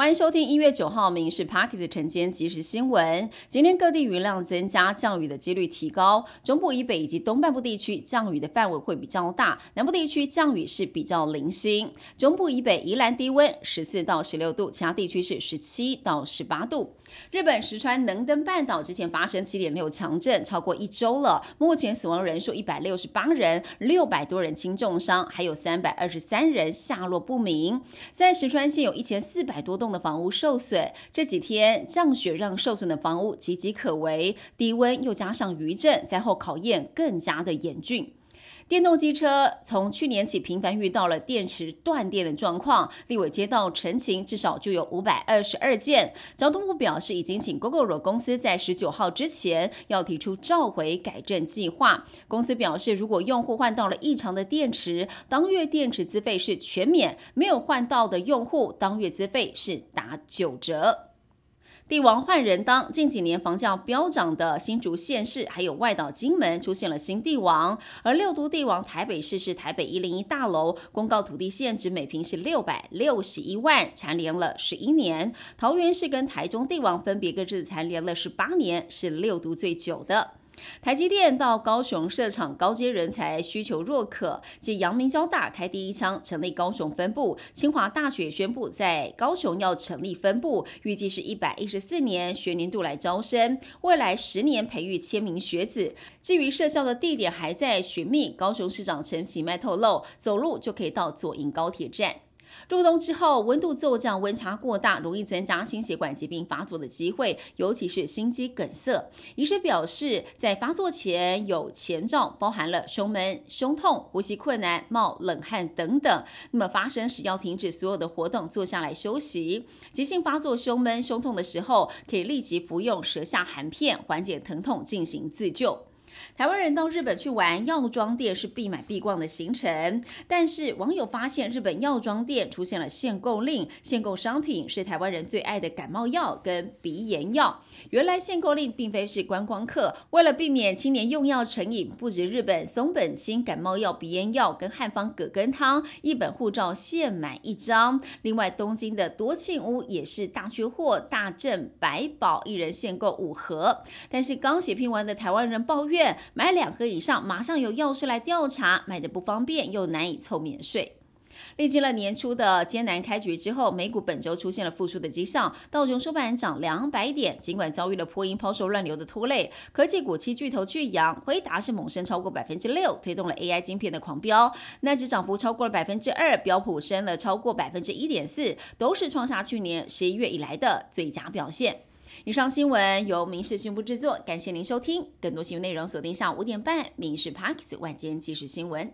欢迎收听一月九号民事 Parkes 晨间即时新闻。今天各地雨量增加，降雨的几率提高。中部以北以及东半部地区降雨的范围会比较大，南部地区降雨是比较零星。中部以北宜兰低温十四到十六度，其他地区是十七到十八度。日本石川能登半岛之前发生七点六强震，超过一周了。目前死亡人数一百六十八人，六百多人轻重伤，还有三百二十三人下落不明。在石川县有一千四百多栋的房屋受损。这几天降雪让受损的房屋岌岌可危，低温又加上余震，灾后考验更加的严峻。电动机车从去年起频繁遇到了电池断电的状况，立委接到陈情，至少就有五百二十二件。交通部表示，已经请 Google 公司在十九号之前要提出召回改正计划。公司表示，如果用户换到了异常的电池，当月电池资费是全免；没有换到的用户，当月资费是打九折。帝王换人当，近几年房价飙涨的新竹县市，还有外岛金门出现了新帝王，而六都帝王台北市是台北一零一大楼，公告土地限值每平是六百六十一万，蝉联了十一年。桃园市跟台中帝王分别各自蝉联了十八年，是六都最久的。台积电到高雄设厂，高阶人才需求若渴。继阳明交大开第一枪，成立高雄分部，清华大学宣布在高雄要成立分部，预计是一百一十四年学年度来招生，未来十年培育千名学子。至于设校的地点还在寻觅，高雄市长陈其迈透露，走路就可以到左营高铁站。入冬之后，温度骤降，温差过大，容易增加心血管疾病发作的机会，尤其是心肌梗塞。医师表示，在发作前有前兆，包含了胸闷、胸痛、呼吸困难、冒冷汗等等。那么发生时要停止所有的活动，坐下来休息。急性发作胸闷、胸痛的时候，可以立即服用舌下含片，缓解疼痛，进行自救。台湾人到日本去玩，药妆店是必买必逛的行程。但是网友发现，日本药妆店出现了限购令，限购商品是台湾人最爱的感冒药跟鼻炎药。原来限购令并非是观光客，为了避免青年用药成瘾，不止日本松本清感冒药、鼻炎药跟汉方葛根汤，一本护照限买一张。另外，东京的多庆屋也是大缺货，大正百宝一人限购五盒。但是刚写拼完的台湾人抱怨。买两盒以上，马上有药师来调查，买的不方便又难以凑免税。历经了年初的艰难开局之后，美股本周出现了复苏的迹象，道琼收盘涨两百点，尽管遭遇了破音抛售乱流的拖累，科技股七巨头巨阳，回答是猛升超过百分之六，推动了 AI 晶片的狂飙，纳指涨幅超过了百分之二，标普升了超过百分之一点四，都是创下去年十一月以来的最佳表现。以上新闻由民事新闻部制作，感谢您收听。更多新闻内容锁定下午五点半《民事 Parks 晚间即时新闻》。